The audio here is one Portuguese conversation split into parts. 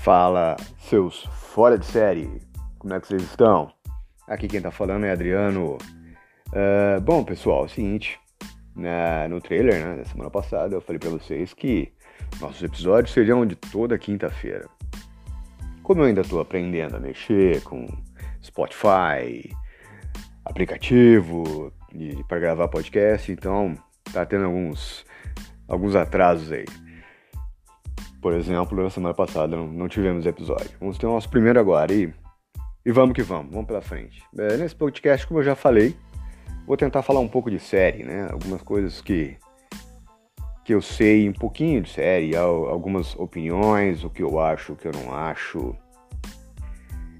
Fala, seus fora de série, como é que vocês estão? Aqui quem tá falando é Adriano. Uh, bom, pessoal, é o seguinte, na, no trailer né, da semana passada eu falei para vocês que nossos episódios seriam de toda quinta-feira. Como eu ainda tô aprendendo a mexer com Spotify, aplicativo para gravar podcast, então tá tendo alguns, alguns atrasos aí. Por exemplo, na semana passada não, tivemos episódio. Vamos ter o nosso primeiro agora e, e vamos que vamos, vamos pela frente. É, nesse podcast, como eu já falei, vou tentar falar um pouco de série, né? Algumas coisas que, que eu sei um pouquinho de série, algumas opiniões, o que eu acho, o que eu não acho.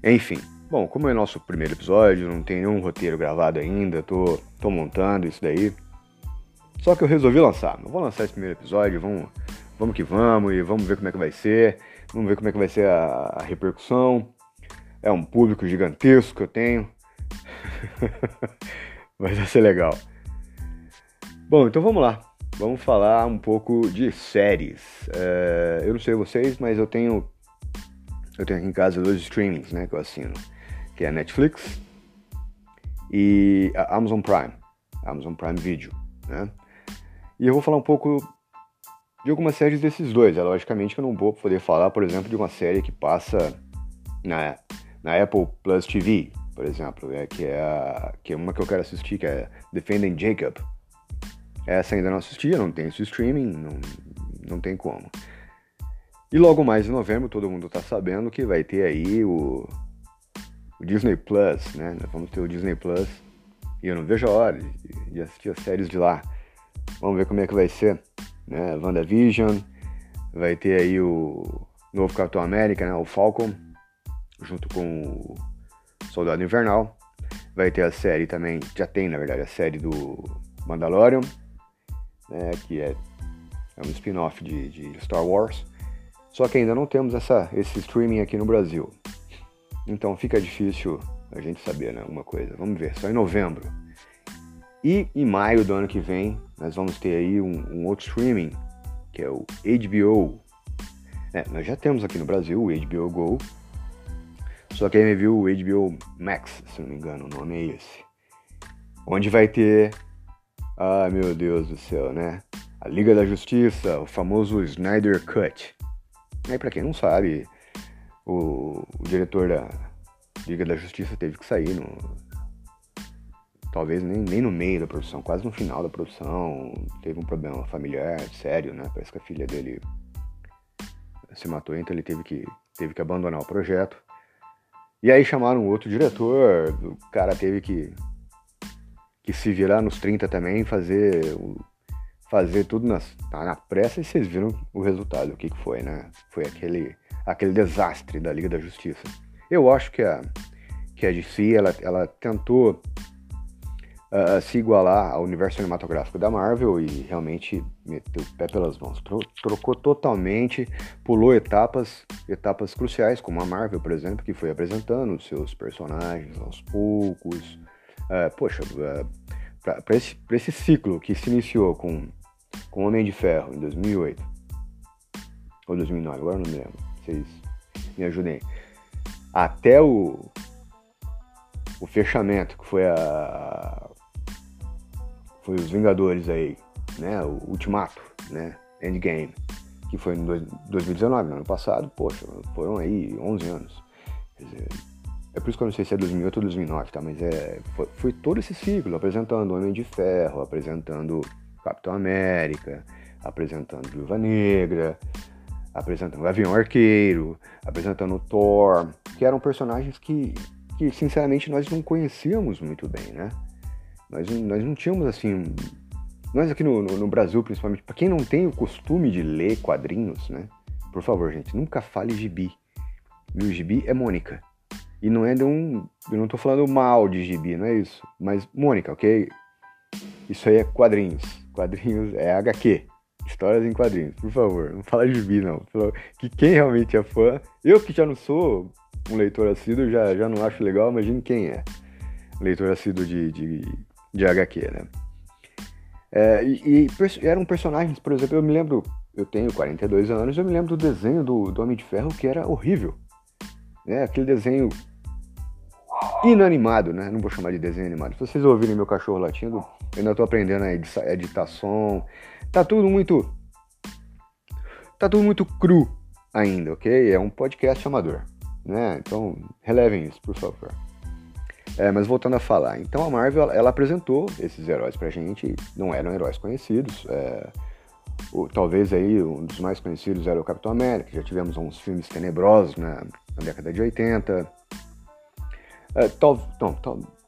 Enfim, bom, como é nosso primeiro episódio, não tem nenhum roteiro gravado ainda, tô, tô montando isso daí. Só que eu resolvi lançar. Não vou lançar esse primeiro episódio, vamos vamos que vamos e vamos ver como é que vai ser, vamos ver como é que vai ser a, a repercussão. É um público gigantesco que eu tenho. Mas vai ser legal. Bom, então vamos lá. Vamos falar um pouco de séries. É, eu não sei vocês, mas eu tenho eu tenho aqui em casa dois streamings, né, que eu assino, que é a Netflix e a Amazon Prime, Amazon Prime Video, né? E eu vou falar um pouco de algumas séries desses dois. É logicamente que eu não vou poder falar, por exemplo, de uma série que passa na, na Apple Plus TV, por exemplo, é, que, é a, que é uma que eu quero assistir, que é Defending Jacob. Essa ainda não assisti, não tem esse streaming, não, não tem como. E logo mais em novembro, todo mundo tá sabendo que vai ter aí o, o Disney Plus, né? vamos ter o Disney Plus. E eu não vejo a hora de, de assistir as séries de lá. Vamos ver como é que vai ser né? WandaVision, vai ter aí o novo Capitão América, né? O Falcon, junto com o Soldado Invernal. Vai ter a série também, já tem na verdade a série do Mandalorian, né? Que é, é um spin-off de, de Star Wars. Só que ainda não temos essa, esse streaming aqui no Brasil. Então fica difícil a gente saber né, alguma coisa. Vamos ver, só em novembro. E em maio do ano que vem, nós vamos ter aí um, um outro streaming, que é o HBO. É, nós já temos aqui no Brasil o HBO Go, só que aí viu o HBO Max, se não me engano, o nome é esse. Onde vai ter, ah meu Deus do céu, né? A Liga da Justiça, o famoso Snyder Cut. E aí, pra quem não sabe, o, o diretor da Liga da Justiça teve que sair no, talvez nem, nem no meio da produção, quase no final da produção, teve um problema familiar sério, né? Parece que a filha dele se matou, então ele teve que, teve que abandonar o projeto. E aí chamaram outro diretor, o cara teve que, que se virar nos 30 também, fazer, fazer tudo nas, na pressa e vocês viram o resultado, o que, que foi, né? Foi aquele, aquele desastre da Liga da Justiça. Eu acho que a, que a DC, ela, ela tentou uh, se igualar ao universo cinematográfico da Marvel e realmente meteu o pé pelas mãos. Tro trocou totalmente, pulou etapas, etapas cruciais, como a Marvel, por exemplo, que foi apresentando os seus personagens aos poucos. Uh, poxa, uh, para esse, esse ciclo que se iniciou com, com Homem de Ferro em 2008 ou 2009, agora não me lembro, vocês me ajudem. Até o, o fechamento, que foi a, foi os Vingadores aí, né? O Ultimato, né? Endgame, que foi em 2019, no ano passado, poxa, foram aí 11 anos. Dizer, é por isso que eu não sei se é 2008 ou 2009, tá? Mas é, foi, foi todo esse ciclo, apresentando Homem de Ferro, apresentando Capitão América, apresentando Viúva Negra, apresentando Avião Arqueiro, apresentando Thor, que eram personagens que, que, sinceramente, nós não conhecíamos muito bem, né? Nós, nós não tínhamos assim. Nós aqui no, no, no Brasil, principalmente, para quem não tem o costume de ler quadrinhos, né? Por favor, gente, nunca fale gibi. E o gibi é Mônica. E não é de um. Eu não tô falando mal de gibi, não é isso. Mas Mônica, ok? Isso aí é quadrinhos. Quadrinhos é HQ. Histórias em quadrinhos. Por favor, não fala de gibi, não. Que quem realmente é fã. Eu que já não sou um leitor assíduo, já, já não acho legal, imagine quem é. Leitor assíduo de, de de HQ, né? É, e, e, eram personagens, por exemplo, eu me lembro eu tenho 42 anos, eu me lembro do desenho do, do Homem de Ferro que era horrível. Né? Aquele desenho inanimado, né? Não vou chamar de desenho animado. Se vocês ouvirem meu cachorro latindo, eu ainda tô aprendendo a editar, som. Tá tudo muito. Tá tudo muito cru ainda, ok? É um podcast amador, né? Então, relevem isso, por favor. É, mas voltando a falar, então a Marvel ela, apresentou esses heróis pra gente, não eram heróis conhecidos. É, o, talvez aí um dos mais conhecidos era o Capitão América, já tivemos uns filmes tenebrosos na, na década de 80. É,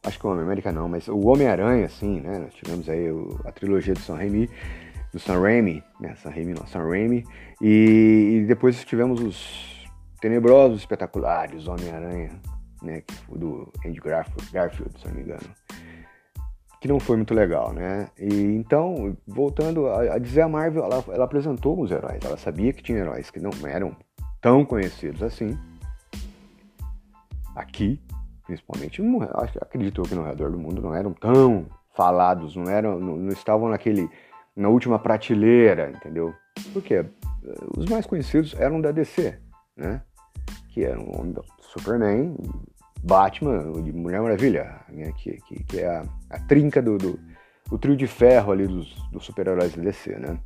acho que o Homem-América não, mas o Homem-Aranha, sim, né? Nós tivemos aí o, a trilogia do Sam Raimi, do Sam Raimi, né? Sam Raimi não, Sam Raimi. E, e depois tivemos os tenebrosos, espetaculares, Homem-Aranha, né? Do Andy Garfield, Garfield, se não me engano. Que não foi muito legal, né? E então, voltando a, a dizer, a Marvel, ela, ela apresentou os heróis. Ela sabia que tinha heróis que não eram tão conhecidos assim. Aqui, principalmente, não, acredito que no redor do mundo não eram tão falados, não eram, não, não estavam naquele na última prateleira, entendeu? Porque os mais conhecidos eram da DC, né? Que eram Superman, Batman, Mulher Maravilha, né? que, que, que, é a, a trinca do, do, o trio de ferro ali dos, dos super-heróis da DC, né?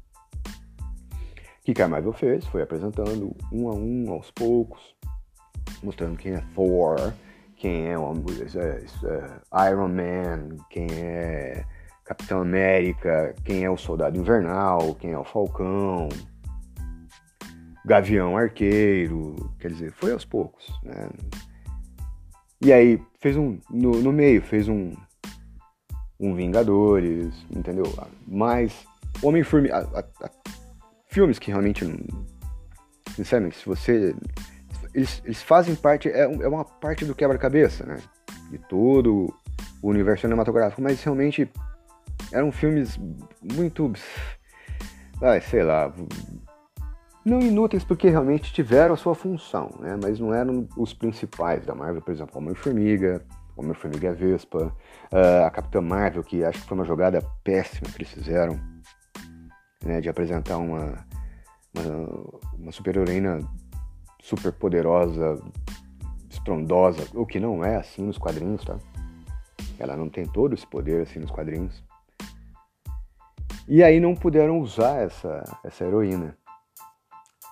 O que a Marvel fez foi apresentando um a um, aos poucos, mostrando quem é Thor, quem é, uma, é, é Iron Man, quem é Capitão América, quem é o Soldado Invernal, quem é o Falcão, Gavião Arqueiro, quer dizer, foi aos poucos, né? E aí fez um no, no meio fez um um Vingadores, entendeu? Mas Homem Formiga, filmes que realmente sinceramente, se você eles, eles fazem parte, é, é uma parte do quebra-cabeça, né? De todo o universo cinematográfico, mas realmente eram filmes muito. Ai, sei lá. Não inúteis porque realmente tiveram a sua função, né? Mas não eram os principais da Marvel, por exemplo, Homem-Formiga, Homem-Formiga Vespa, uh, a Capitã Marvel, que acho que foi uma jogada péssima que eles fizeram, né? De apresentar uma, uma, uma super-heroína super poderosa, estrondosa, o que não é assim nos quadrinhos, tá? Ela não tem todo esse poder assim nos quadrinhos. E aí não puderam usar essa, essa heroína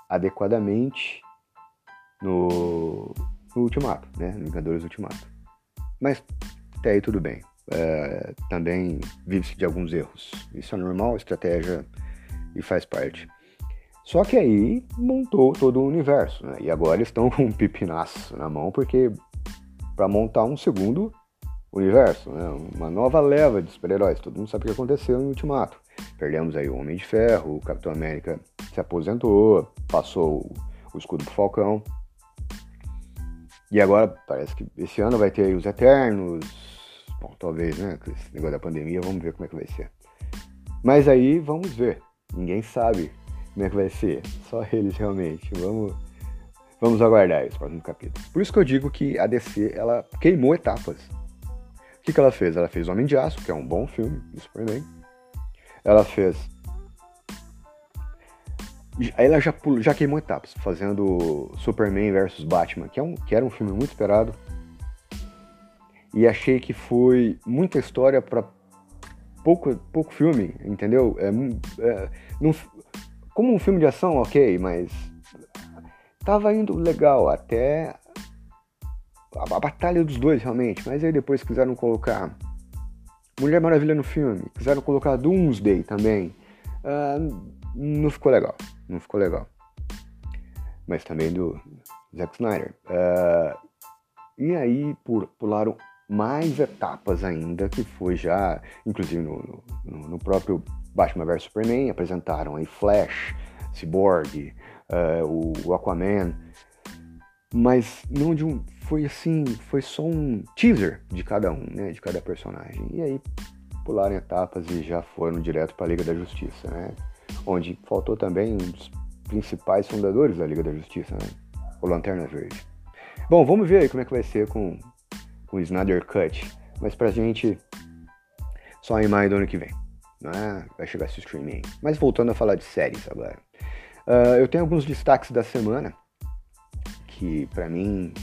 adequadamente no, no Ultimato, né? No Vingadores Ultimato. Mas até aí tudo bem. É, também vive-se de alguns erros. Isso é normal, estratégia e faz parte. Só que aí montou todo o universo, né? E agora estão com um pipinaço na mão, porque para montar um segundo universo, né? Uma nova leva de super-heróis. Todo mundo sabe o que aconteceu em Ultimato. Perdemos aí o Homem de Ferro, o Capitão América se aposentou, passou o escudo pro Falcão. E agora parece que esse ano vai ter os Eternos. Bom, talvez, né? Com esse negócio da pandemia, vamos ver como é que vai ser. Mas aí vamos ver. Ninguém sabe como é que vai ser. Só eles realmente. Vamos, vamos aguardar os próximos capítulos. Por isso que eu digo que a DC ela queimou etapas. O que, que ela fez? Ela fez Homem de Aço, que é um bom filme do Superman. Ela fez. Aí ela já, já queimou etapas, fazendo Superman vs Batman, que, é um, que era um filme muito esperado. E achei que foi muita história para pouco, pouco filme, entendeu? É, é, não, como um filme de ação, ok, mas tava indo legal até a, a, batalha dos dois realmente, mas aí depois quiseram colocar Mulher Maravilha no filme, quiseram colocar Doomsday também, uh, não ficou legal, não ficou legal. Mas também do Zack Snyder. Uh, e aí por, pularam mais etapas ainda, que foi já, inclusive no, no, no próprio Batman vs Superman, apresentaram aí Flash, Cyborg, uh, o Aquaman, mas não de um, foi assim, foi só um teaser de cada um, né, de cada personagem. E aí pularam etapas e já foram direto para a Liga da Justiça, né? Onde faltou também um dos principais fundadores da Liga da Justiça, né? O Lanterna Verde. Bom, vamos ver aí como é que vai ser com, com o Snyder Cut. Mas pra gente, só em maio do ano que vem. Né? Vai chegar esse streaming. Mas voltando a falar de séries agora. Uh, eu tenho alguns destaques da semana que para mim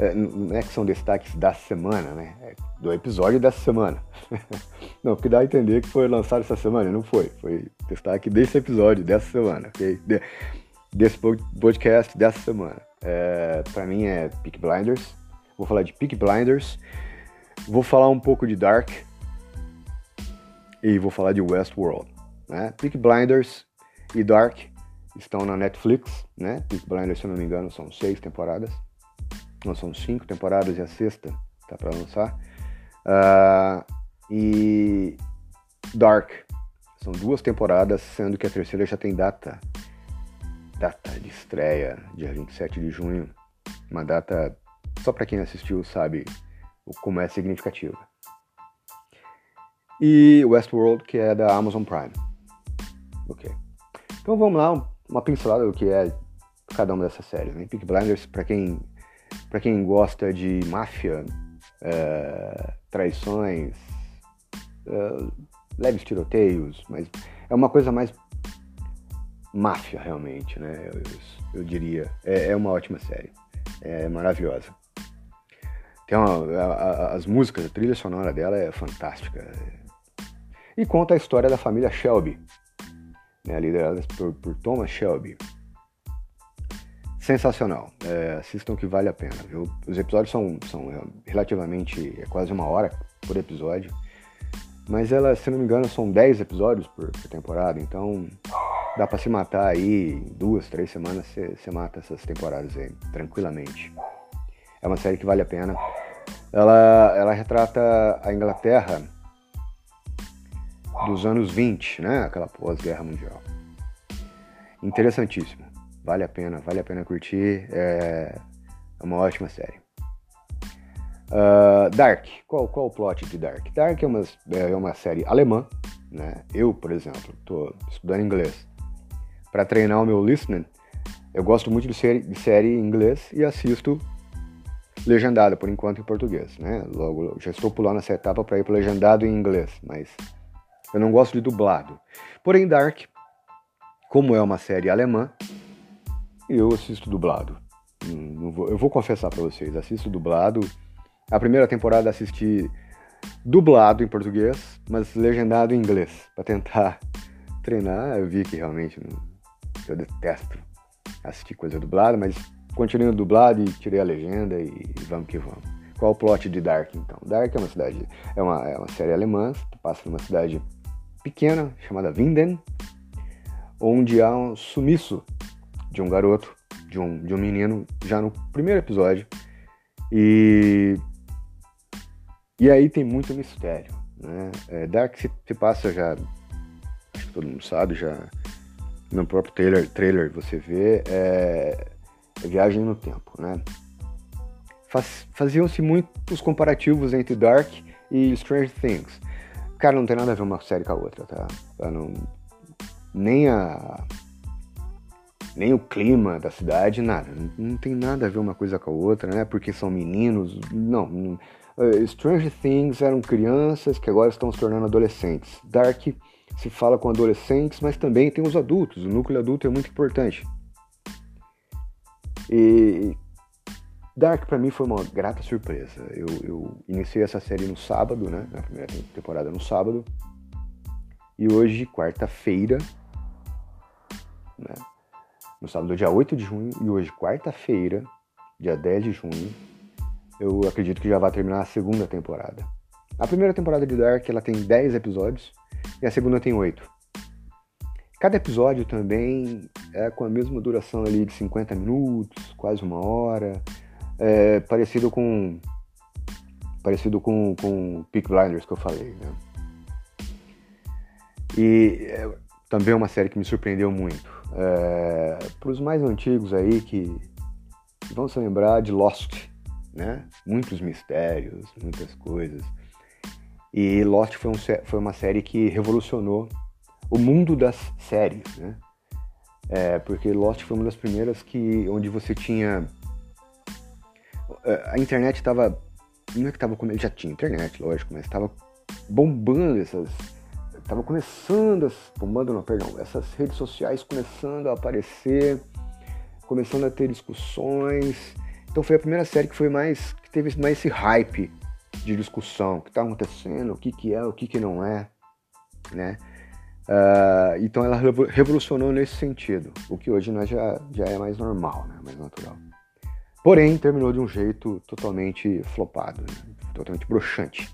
é, não é que são destaques da semana, né? É do episódio dessa semana. não, porque dá a entender que foi lançado essa semana, não foi. Foi destaque desse episódio, dessa semana, ok? De, desse podcast dessa semana. É, para mim é Peak Blinders. Vou falar de Peak Blinders. Vou falar um pouco de Dark. E vou falar de Westworld. Né? Peak Blinders e Dark estão na Netflix, né? Peak Blinders, se eu não me engano, são seis temporadas. São cinco temporadas e a sexta tá para lançar. Uh, e Dark são duas temporadas, sendo que a terceira já tem data. Data de estreia, dia 27 de junho. Uma data, só para quem assistiu sabe como é significativa. E Westworld, que é da Amazon Prime. Ok. Então vamos lá, uma pincelada do que é cada uma dessas séries. Né? Peak Blinders, para quem, pra quem gosta de máfia, é, traições, é, leves tiroteios, mas é uma coisa mais máfia realmente, né? Eu, eu diria. É, é, uma ótima série. É maravilhosa. Tem uma, a, a, as músicas, a trilha sonora dela é fantástica. E conta a história da família Shelby, né, lideradas por, por Thomas Shelby. Sensacional. É, assistam que vale a pena. Viu? Os episódios são, são relativamente. é quase uma hora por episódio. Mas ela, se não me engano, são 10 episódios por, por temporada, então dá para se matar aí em duas, três semanas, você mata essas temporadas aí, tranquilamente. É uma série que vale a pena. Ela, ela retrata a Inglaterra dos anos 20, né? Aquela pós-guerra mundial. Interessantíssimo. Vale a pena, vale a pena curtir. É, é uma ótima série. Uh, Dark. Qual, qual o plot de Dark? Dark é uma, é uma série alemã. Né? Eu, por exemplo, estou estudando inglês. Para treinar o meu listening, eu gosto muito de série, de série em inglês e assisto legendada, por enquanto, em português. Né? Logo, já estou pulando essa etapa para ir para legendado em inglês, mas eu não gosto de dublado. Porém, Dark, como é uma série alemã, eu assisto dublado. Vou, eu vou confessar para vocês, assisto dublado. A primeira temporada assisti dublado em português, mas legendado em inglês, para tentar treinar. Eu vi que realmente eu detesto assistir coisa dublada, mas continuei dublado e tirei a legenda e vamos que vamos. Qual o plot de Dark então? Dark é uma cidade, é uma, é uma série alemã, passa numa cidade pequena chamada Winden, onde há um sumiço de um garoto, de um, de um menino, já no primeiro episódio. E, e aí tem muito mistério. Né? É, Dark se, se, passa já, acho que todo mundo sabe, já no próprio trailer, trailer você vê, é, é viagem no tempo. Né? Faz, Faziam-se muitos comparativos entre Dark e Stranger Things. Cara, não tem nada a ver uma série com a outra, tá? Não, nem a. Nem o clima da cidade, nada. Não, não, tem nada a ver uma coisa com a outra, né? Porque são meninos. Não. não uh, Stranger Things eram crianças que agora estão se tornando adolescentes. Dark se fala com adolescentes, mas também tem os adultos. O núcleo adulto é muito importante. E Dark para mim foi uma grata surpresa. Eu, eu, iniciei essa série no sábado, né? Na primeira temporada no sábado. E hoje, quarta-feira, né? No sábado, dia 8 de junho, e hoje, quarta-feira, dia 10 de junho, eu acredito que já vai terminar a segunda temporada. A primeira temporada de Dark ela tem 10 episódios e a segunda tem 8. Cada episódio também é com a mesma duração ali de 50 minutos, quase uma hora é, parecido com parecido com com Peak Blinders que eu falei, né? E é, também é uma série que me surpreendeu muito. É, Para os mais antigos aí que vão se lembrar de Lost, né? Muitos mistérios, muitas coisas. E Lost foi, um, foi uma série que revolucionou o mundo das séries, né? É, porque Lost foi uma das primeiras que onde você tinha a internet estava. Não é que estava já tinha internet, lógico, mas estava bombando essas tava começando, as, bombando não, perdão, essas redes sociais começando a aparecer, começando a ter discussões. Então foi a primeira série que foi mais, que teve mais esse hype de discussão, o que está acontecendo, o que, que é, o que, que não é, né? Uh, então ela revolucionou nesse sentido, o que hoje nós já, já é mais normal, né? mais natural. Porém, terminou de um jeito totalmente flopado, né? totalmente broxante.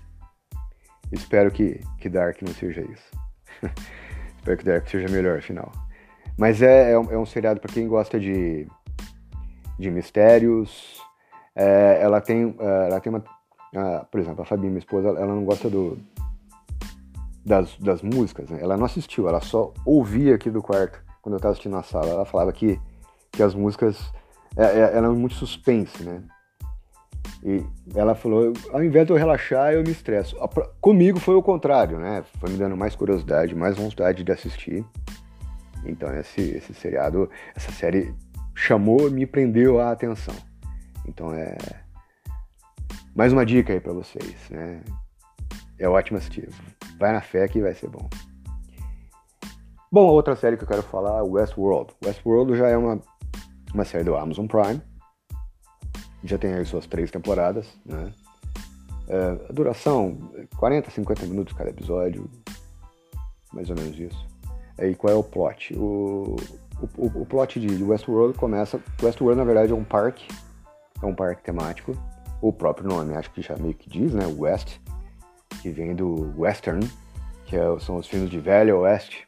Espero que, que Dark não seja isso. Espero que Dark seja melhor, afinal. Mas é, é, um, é um seriado para quem gosta de, de mistérios. É, ela tem, é, ela tem uma. Por exemplo, a Fabi, minha esposa, ela não gosta do, das, das músicas, né? Ela não assistiu, ela só ouvia aqui do quarto quando eu estava assistindo na sala. Ela falava que, que as músicas é, é, eram muito suspense, né? E ela falou, ao invés de eu relaxar, eu me estresso. Comigo foi o contrário, né? Foi me dando mais curiosidade, mais vontade de assistir. Então esse, esse seriado, essa série chamou, me prendeu a atenção. Então é mais uma dica aí para vocês, né? É ótimo assistir. Vai na fé que vai ser bom. Bom, a outra série que eu quero falar é Westworld. Westworld já é uma, uma série do Amazon Prime já tem aí suas três temporadas, né? É, a duração, 40, 50 minutos cada episódio, mais ou menos isso. E qual é o plot? O, o, o plot de Westworld começa... Westworld, na verdade, é um parque, é um parque temático. O próprio nome, acho que já meio que diz, né? West, que vem do Western, que é, são os filmes de Velho Oeste,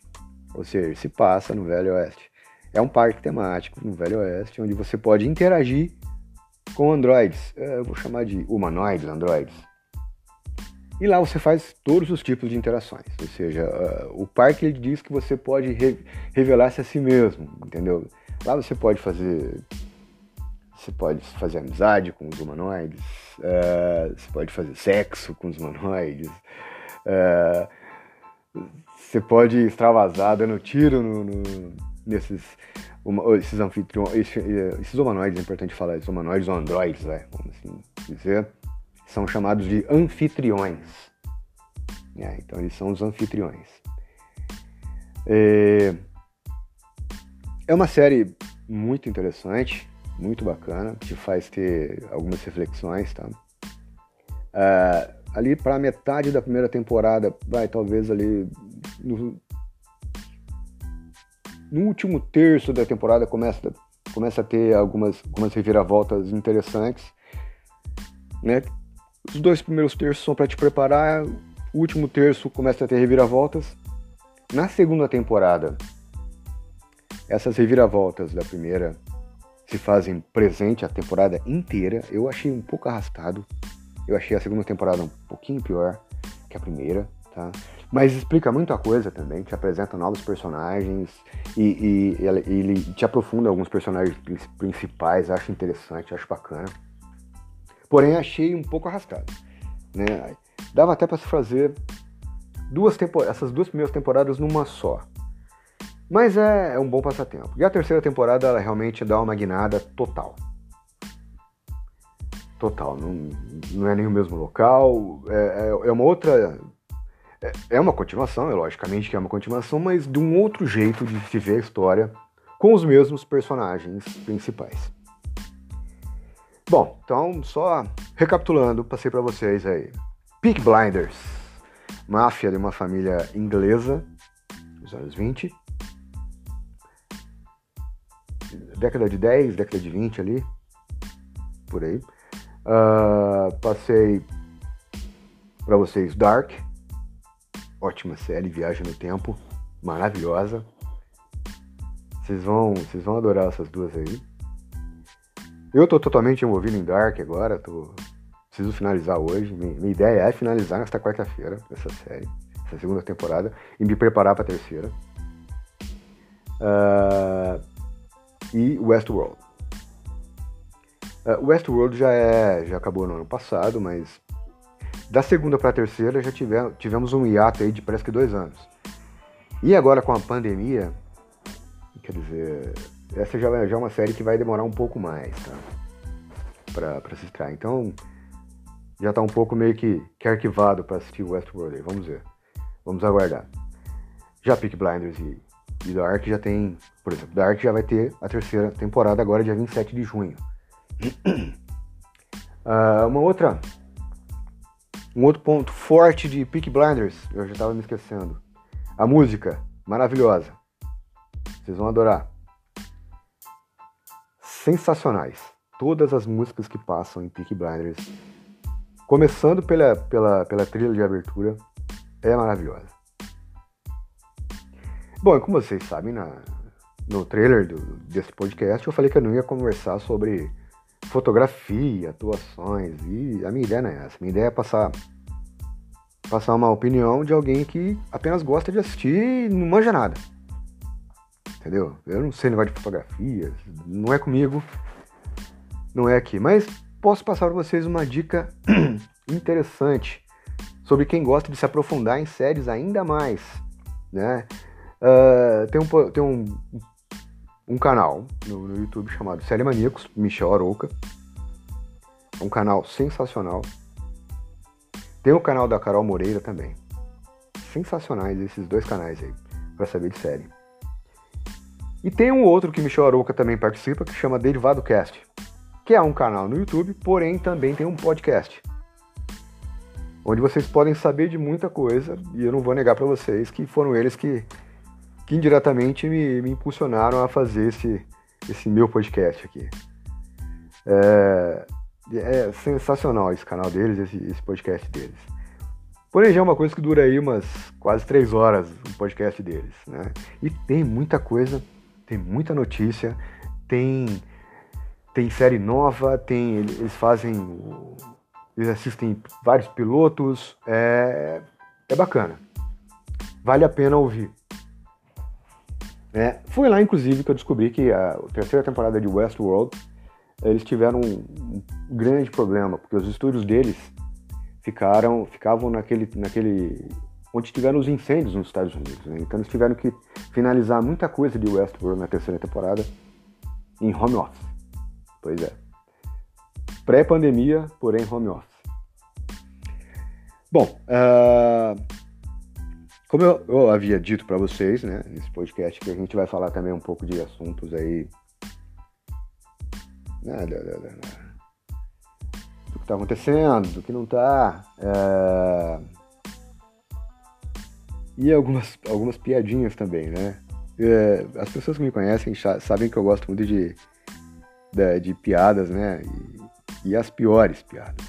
ou seja, se passa no Velho Oeste. É um parque temático no Velho Oeste, onde você pode interagir com androides, é, eu vou chamar de humanoides, androides. E lá você faz todos os tipos de interações, ou seja, uh, o parque ele diz que você pode re revelar-se a si mesmo, entendeu? Lá você pode fazer, você pode fazer amizade com os humanoides, uh, você pode fazer sexo com os humanoides, uh, você pode extravasar dando tiro no, no, nesses esses anfitriões, esses humanoides, é importante falar, esses humanoides ou androides, né, vamos assim dizer, são chamados de anfitriões. É, então eles são os anfitriões. É, é uma série muito interessante, muito bacana, que faz ter algumas reflexões, tá? É, ali para metade da primeira temporada, vai talvez ali no no último terço da temporada começa, começa a ter algumas, algumas reviravoltas interessantes. Né? Os dois primeiros terços são para te preparar, o último terço começa a ter reviravoltas. Na segunda temporada, essas reviravoltas da primeira se fazem presente a temporada inteira. Eu achei um pouco arrastado. Eu achei a segunda temporada um pouquinho pior que a primeira, tá? Mas explica muita coisa também, te apresenta novos personagens e, e ele, ele, te aprofunda alguns personagens principais, acho interessante, acho bacana. Porém, achei um pouco arrastado. Né? Dava até para se fazer duas essas duas primeiras temporadas numa só. Mas é, é, um bom passatempo. E a terceira temporada, ela realmente dá uma guinada total. Total, não, não é nem o mesmo local, é, é, é uma outra é, é uma continuação, é logicamente que é uma continuação, mas de um outro jeito de se ver a história com os mesmos personagens principais. Bom, então só recapitulando, passei para vocês aí. Peak Blinders, máfia de uma família inglesa dos anos 20. Década de 10, década de 20 ali, por aí. Uh, passei para vocês Dark, ótima série, Viagem no Tempo, maravilhosa. Vocês vão, vocês vão adorar essas duas aí. Eu tô totalmente envolvido em Dark agora, tô, preciso finalizar hoje. Minha, minha ideia é finalizar nesta quarta-feira essa série, essa segunda temporada, e me preparar para a terceira. Uh, e Westworld. Uh, Westworld já é, já acabou no ano passado, mas da segunda para a terceira já tivemos, tivemos um hiato aí de parece que dois anos. E agora com a pandemia, quer dizer, essa já, já é uma série que vai demorar um pouco mais, tá? Pra, pra se extrair. Então, já tá um pouco meio que, que arquivado para assistir Westworld aí. Vamos ver. Vamos aguardar. Já Peak Blinders e, e Dark já tem, por exemplo, Dark já vai ter a terceira temporada agora dia 27 de junho. uh, uma outra um outro ponto forte de Peak Blinders, eu já estava me esquecendo. A música, maravilhosa. Vocês vão adorar. Sensacionais. Todas as músicas que passam em Peak Blinders, começando pela, pela, pela trilha de abertura, é maravilhosa. Bom, e como vocês sabem, na, no trailer do, desse podcast, eu falei que eu não ia conversar sobre fotografia, atuações, e a minha ideia não é essa. Minha ideia é passar, passar uma opinião de alguém que apenas gosta de assistir e não manja nada. Entendeu? Eu não sei negócio de fotografia, não é comigo, não é aqui. Mas posso passar para vocês uma dica interessante sobre quem gosta de se aprofundar em séries ainda mais, né? Uh, tem um, tem um, um canal no, no, YouTube chamado Série Maníacos, Michel Arouca. É um canal sensacional. Tem o canal da Carol Moreira também. Sensacionais esses dois canais aí, para saber de série. E tem um outro que Michel Arouca também participa, que chama Derivado Cast, que é um canal no YouTube, porém também tem um podcast. Onde vocês podem saber de muita coisa, e eu não vou negar para vocês que foram eles que que indiretamente me, me impulsionaram a fazer esse, esse meu podcast aqui. É, é sensacional esse canal deles, esse, esse, podcast deles. Porém, já é uma coisa que dura aí umas quase três horas o podcast deles, né? E tem muita coisa, tem muita notícia, tem, tem série nova, tem, eles fazem, eles assistem vários pilotos, é, é bacana. Vale a pena ouvir. É, foi lá, inclusive, que eu descobri que a terceira temporada de Westworld eles tiveram um grande problema, porque os estúdios deles ficaram, ficavam naquele, naquele onde tiveram os incêndios nos Estados Unidos. Né? Então eles tiveram que finalizar muita coisa de Westworld na terceira temporada em home office. Pois é. Pré-pandemia, porém home office. Bom, uh, como eu, eu havia dito para vocês, né, nesse podcast, que a gente vai falar também um pouco de assuntos aí. Né, do que está acontecendo, do que não está. É... E algumas, algumas piadinhas também, né? É, as pessoas que me conhecem sabem que eu gosto muito de, de, de piadas, né? E, e as piores piadas.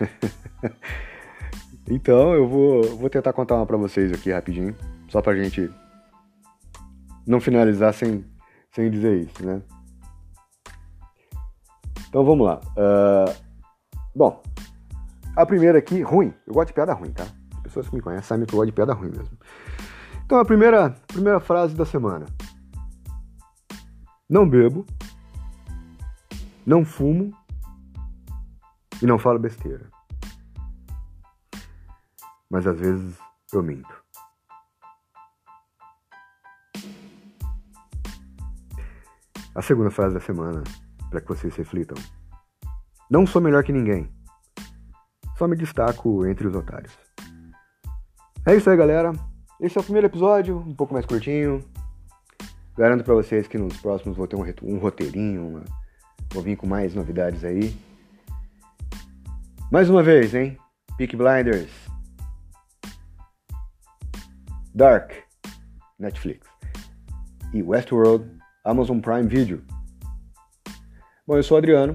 Então eu vou, vou tentar contar uma pra vocês aqui rapidinho, só pra gente não finalizar sem, sem dizer isso, né? Então vamos lá. Uh, bom, a primeira aqui, ruim. Eu gosto de piada ruim, tá? As pessoas que me conhecem sabem que eu gosto de piada ruim mesmo. Então a primeira, primeira frase da semana. Não bebo, não fumo e não falo besteira mas às vezes eu minto. A segunda frase da semana, para que vocês reflitam. Não sou melhor que ninguém. Só me destaco entre os otários. É isso aí, galera. Esse é o primeiro episódio, um pouco mais curtinho. Garanto para vocês que nos próximos vou ter um, um roteirinho, uma... vou vir com mais novidades aí. Mais uma vez, hein? Peak Blinders, Dark, Netflix. E Westworld, Amazon Prime Video. Bom, eu sou o Adriano.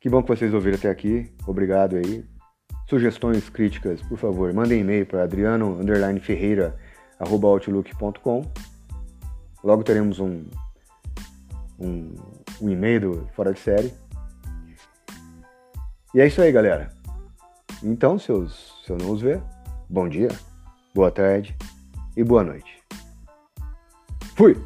Que bom que vocês ouviram até aqui. Obrigado aí. Sugestões, críticas, por favor, mandem e-mail para adriano_ferreira@outlook.com. Logo teremos um, um, um e-mail fora de série. E é isso aí, galera. Então, se eu, se eu não os ver, bom dia boa tarde e boa noite. Fui!